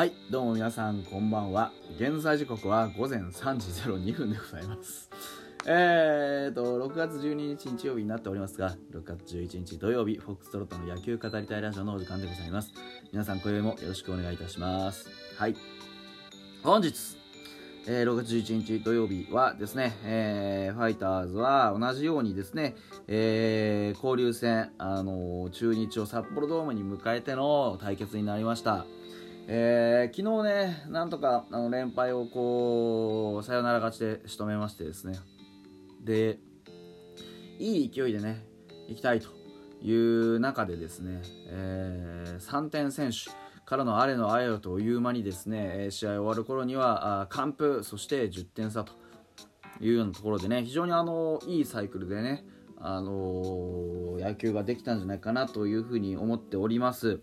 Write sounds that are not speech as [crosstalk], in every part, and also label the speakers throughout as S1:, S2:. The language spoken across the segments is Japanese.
S1: はいどうも皆さんこんばんは。現在時刻は午前3時02分でございます。[laughs] えーと6月12日日曜日になっておりますが6月11日土曜日フォックストロットの野球語りたいラジオのお時間でございます。皆さん今宵もよろしくお願いいたします。はい。本日えー、6月11日土曜日はですね、えー、ファイターズは同じようにですね、えー、交流戦、あのー、中日を札幌ドームに迎えての対決になりました。えー、昨日ね、なんとかあの連敗をこう、サヨナラ勝ちで仕留めましてですね、で、いい勢いでね、行きたいという中でですね、えー、3点選手、からのあれのあれよという間にですね試合終わる頃には完封そして10点差というようなところでね非常にあのいいサイクルでねあの野球ができたんじゃないかなというふうに思っております。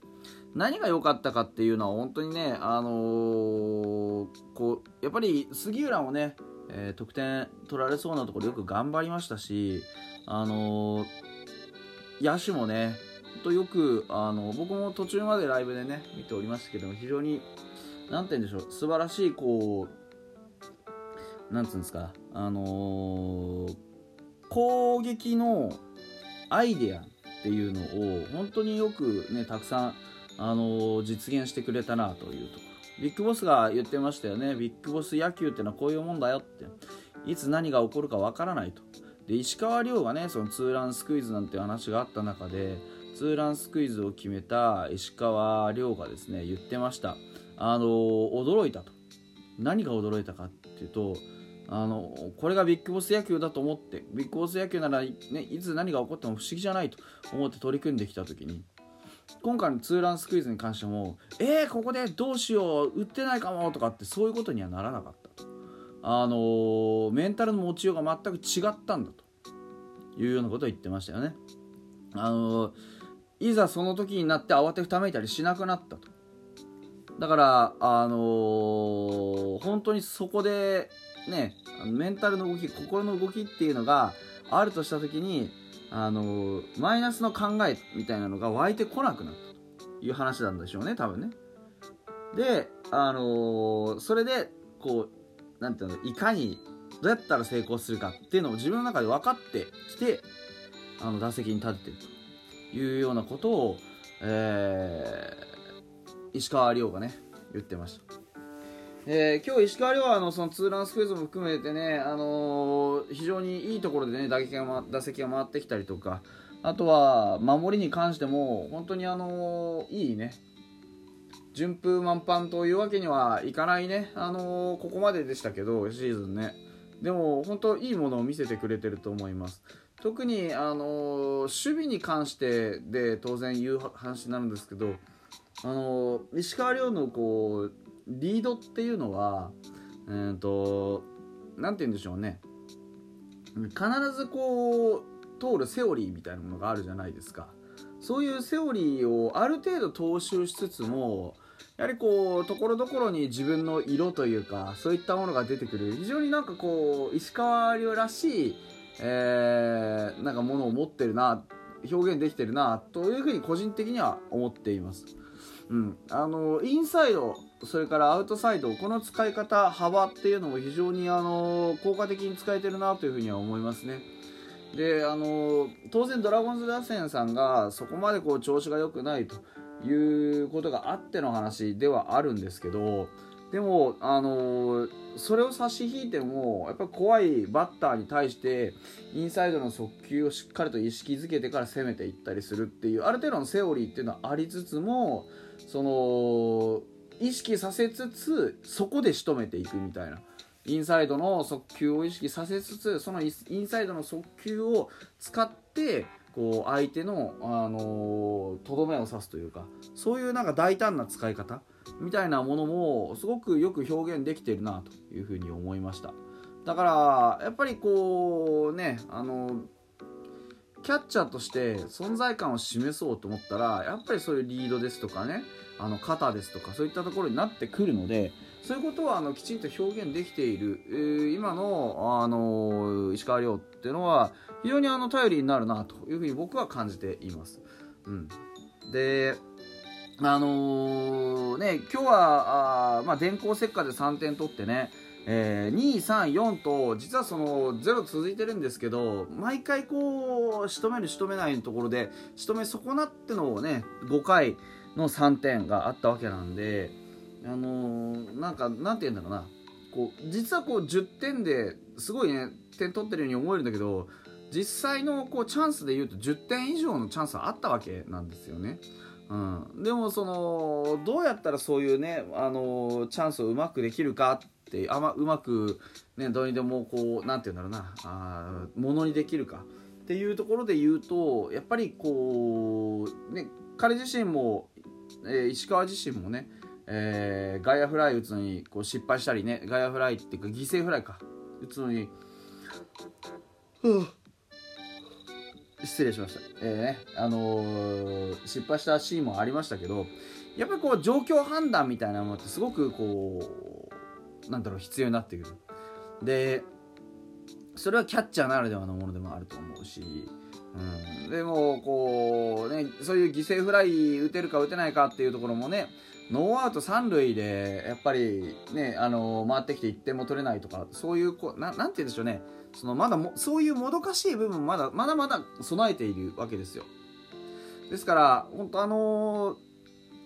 S1: 何が良かったかっていうのは本当にねあの、こうやっぱり杉浦もね、えー、得点取られそうなところよく頑張りましたしあの、野手もねとよくあの僕も途中までライブでね見ておりましたけども非常に何て言うんでしょう素晴らしいこうなんつうんですかあのー、攻撃のアイデアっていうのを本当によくねたくさん、あの、実現してくれたなというところ。ビッグボスが言ってましたよね。ビッグボス野球ってのはこういうもんだよって。いつ何が起こるかわからないと。で石川遼がねそのツーランスクイズなんて話があった中でツーランスクイズを決めた石川遼がですね言ってました。あの驚いたと。何が驚いたかっていうとあのこれがビッグボス野球だと思ってビッグボス野球なら、ね、いつ何が起こっても不思議じゃないと思って取り組んできた時に今回のツーランスクイズに関してもえー、ここでどうしよう打ってないかもとかってそういうことにはならなかった。あのメンタルの持ちようが全く違ったんだというようなことを言ってましたよね。あのいざその時になって慌てふためいたりしなくなったと。だからあのー、本当にそこでねメンタルの動き心の動きっていうのがあるとした時にあの、マイナスの考えみたいなのが湧いてこなくなったという話なんでしょうね多分ねであの、それでこうなんていうのいかにどうやったら成功するかっていうのを自分の中で分かってきてあの打席に立ててるというようなことを、えー、石川遼がね言ってました。えー、今日石川遼はあのそのツーランスクイズも含めてね、あのー、非常にいいところでね打撃が打席が回ってきたりとかあとは守りに関しても本当にあのー、いいね順風満帆というわけにはいかないね、あのここまででしたけどシーズンね。でも本当いいものを見せてくれてると思います。特に、あの守備に関してで当然言う話になるんですけど、あの石川遼のこうリードっていうのは、えーと、なんて言うんでしょうね。必ずこう通るセオリーみたいなものがあるじゃないですか。そういうセオリーをある程度踏襲しつつもやはりこうところどころに自分の色というかそういったものが出てくる。非常になんかこう石川遼らしいえー、なんかものを持ってるな表現できてるなというふうに個人的には思っています。うん、あのインサイドそれからアウトサイドこの使い方幅っていうのも非常にあの効果的に使えてるなというふうには思いますね。であの当然ドラゴンズ打線さんがそこまでこう調子が良くないということがあっての話ではあるんですけどでも、あの、それを差し引いてもやっぱ怖いバッターに対してインサイドの速球をしっかりと意識づけてから攻めていったりするっていうある程度のセオリーっていうのはありつつもその意識させつつそこで仕留めていくみたいな。インサイドの速球を意識させつつそのインサイドの速球を使ってこう相手のとど、めを刺すというかそういうなんか大胆な使い方みたいなものもすごくよく表現できてるなというふうに思いましただからやっぱりこうねあのキャッチャーとして存在感を示そうと思ったらやっぱりそういうリードですとかねあの肩ですとかそういったところになってくるのでそういうことはあのきちんと表現できている、えー、今のあの石川遼っていうのは非常にあの頼りになるなというふうに僕は感じています。うん、であのー、ね、今日は、あまあ、電光石火で3点取ってね、えー、2、3、4と、実はその0続いてるんですけど、毎回こう、仕留める仕留めないのところで、仕留め損なってのをね、5回の3点があったわけなんで、あのー、なんか、なんて言うんだろうな、こう、実はこう10点ですごいね、点取ってるように思えるんだけど、実際のこうチャンスで言うと10点以上のチャンスはあったわけなんですよね。うん、でもそのどうやったらそういうねあのチャンスをうまくできるかってあまうまく、ね、どうにでもこうなんて言うんだろうな。あものにできるか。っていうところで言うとやっぱりこう、ね、彼自身も、えー、石川自身もね、えー、ガイアフライ打つのにこう失敗したりねガイアフライっていうか犠牲フライか。打つのに、失礼しました、えーねあのー、失敗したシーンもありましたけどやっぱりこう状況判断みたいなものってすごくこうなんだろう必要になってくる。でそれはキャッチャーならではのものでもあると思うし、うん、でもこうねそういう犠牲フライ打てるか打てないかっていうところもねノーアウト三塁でやっぱりねあの回ってきて1点も取れないとかそういうこななんて言うんでしょうね。そのまだもそういうもどかしい部分まだまだまだ備えているわけですよ。ですから本当あの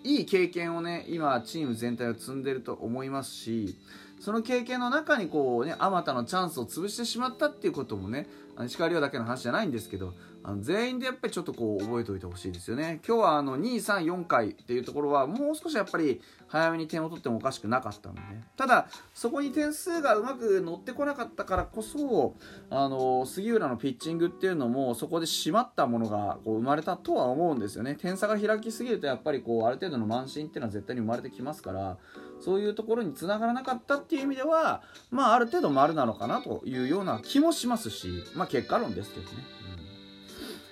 S1: いい経験をね今チーム全体を積んでると思いますしその経験の中にこうねあまたのチャンスを潰してしまったっていうこともね石川遼だけの話じゃないんですけどあの全員でやっぱりちょっとこう覚えておいてほしいですよね。今日はあの234回っていうところはもう少しやっぱり早めに点を取ってもおかしくなかったので、ね、ただそこに点数がうまく乗ってこなかったからこそあの杉浦のピッチングっていうのもそこで締まったものがこう生まれたとは思うんですよね。点差が開きすぎるとやっぱりこうある程度の慢心っていうのは絶対に生まれてきますから。そういうところにつながらなかったっていう意味では、まあ、ある程度丸なのかなというような気もしますし、まあ、結果論ですけどね。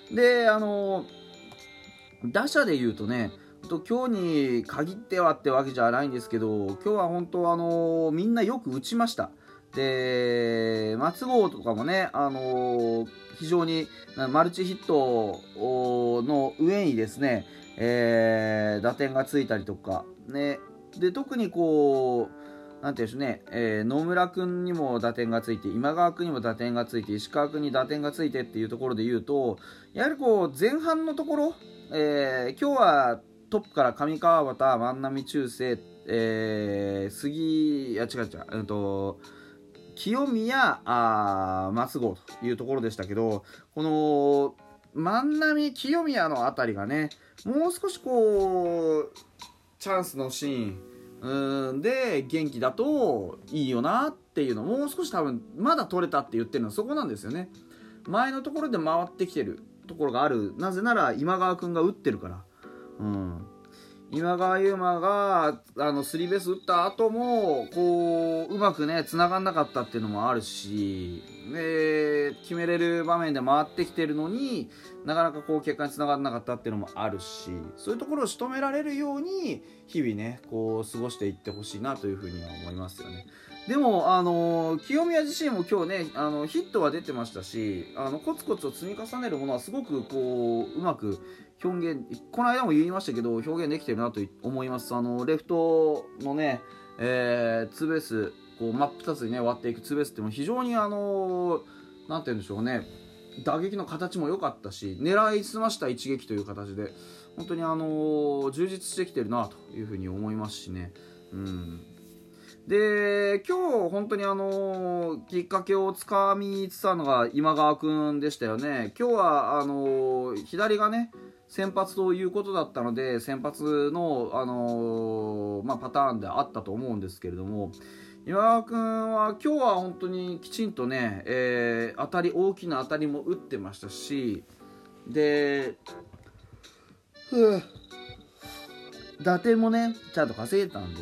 S1: うん、で、あの、打者で言うとね、今日に限ってはってわけじゃないんですけど、今日は本当、あのみんなよく打ちました。で、松郷とかもね、あの非常にマルチヒットの上にですね、えー、打点がついたりとか、ね、で特にこうなんでしょうね、えー、野村君にも打点がついて今川君にも打点がついて石川君に打点がついてっていうところで言うとやはりこう前半のところ、えー、今日はトップから上川端万波中世、えー、杉いや違う違う、うんと清宮あ松郷というところでしたけどこの万波清宮の辺りがねもう少しこうチャンスのシーン。うん。で元気だといいよなっていうのもう少し多分まだ取れたって言ってるのはそこなんですよね。前のところで回ってきてるところがある。なぜなら今川君が打ってるから。うん。今川優馬があのスリーベース打った後もこううまくね繋がんなかったっていうのもあるしで決めれる場面で回ってきてるのになかなかこう結果に繋がんなかったっていうのもあるしそういうところを仕留められるように日々ねこう過ごしていってほしいなというふうには思いますよね。でも、あの清宮自身も今日ねあのヒットは出てましたしあのコツコツと積み重ねるものはすごくこううまく表現この間も言いましたけど表現できてるなと思います。あのレフトのね、えー、ツーベースこう真っ二つにね割っていくツーベースっても非常にあのなんて言うんでしょうね。打撃の形も良かったし狙いすました一撃という形で本当にあの充実してきてるなというふうに思いますしね。うん。で今日本当にあのきっかけをつかみつつあるのが今川君でしたよね。今日はあの左がね先発ということだったので先発の、あの、まあ、パターンであったと思うんですけれども今川君は今日は本当にきちんとね、えー、当たり大きな当たりも打ってましたしで打点もねちゃんと稼いでたんで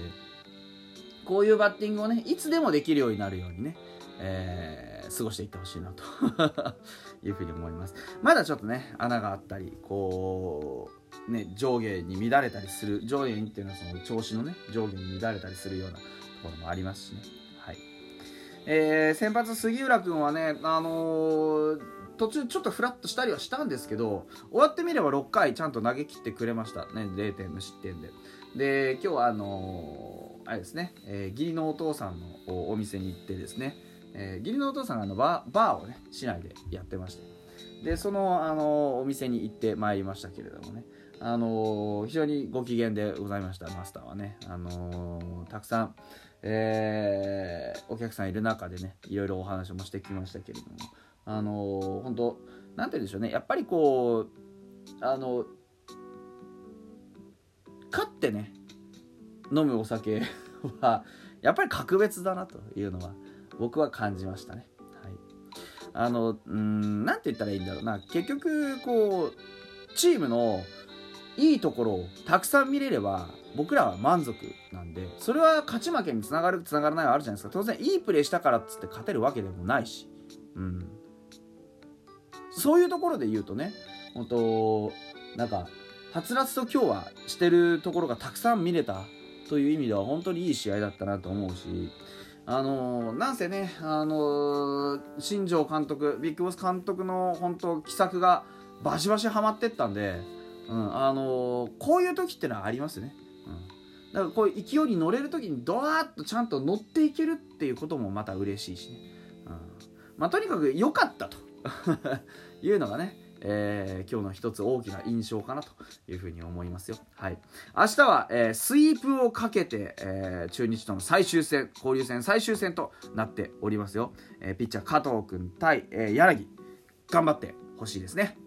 S1: こういうバッティングをねいつでもできるようになるようにね、えー、過ごしていってほしいなと [laughs] いうふうに思います。まだちょっとね穴があったりこうね上下に乱れたりする上下にっていうのはその調子のね上下に乱れたりするようなところもありますしね。はい。えー、先発杉浦君はねあのー途中ちょっとフラッとしたりはしたんですけど終わってみれば6回ちゃんと投げ切ってくれましたね0点無失点で。で今日はあのー、あれですね、えー、義理のお父さんのお店に行ってですね、えー、義理のお父さんがあのバーバーをね市内でやってまして。でその、あのお店に行ってまいりましたけれどもねあの非常にご機嫌でございましたマスターはね、あのたくさん、えー、お客さんいる中でねいろいろお話もしてきましたけれどもあの本当なんて言うんでしょうねやっぱりこうあの勝ってね飲むお酒はやっぱり格別だなというのは僕は感じましたね。はい、あのうんなんて言ったらいいんだろうな。結局こうチームのいいところをたくさん見れれば僕らは満足なんでそれは勝ち負けにつながるつながらないはあるじゃないですか。当然いいプレーしたからっつって勝てるわけでもないし、うん、そういうところで言うとね本当なんかはつらつと今日はしてるところがたくさん見れたという意味では本当にいい試合だったなと思うしあのー、なんせね、あのー、新庄監督ビッグボス監督の本当奇策がバシバシはまってったんでうん、あのー、こういう時ってのはありますね。うん、だからこういう勢いに乗れる時にドワーッとちゃんと乗っていけるっていうこともまた嬉しいしね。うんまあ、とにかく良かったと [laughs] いうのがね、えー、今日の一つ大きな印象かなというふうに思いますよ。はい。明日は、えー、スイープをかけて、えー、中日との最終戦、交流戦最終戦となっておりますよ。え、ピッチャー加藤君対、え、柳、頑張ってほしいですね。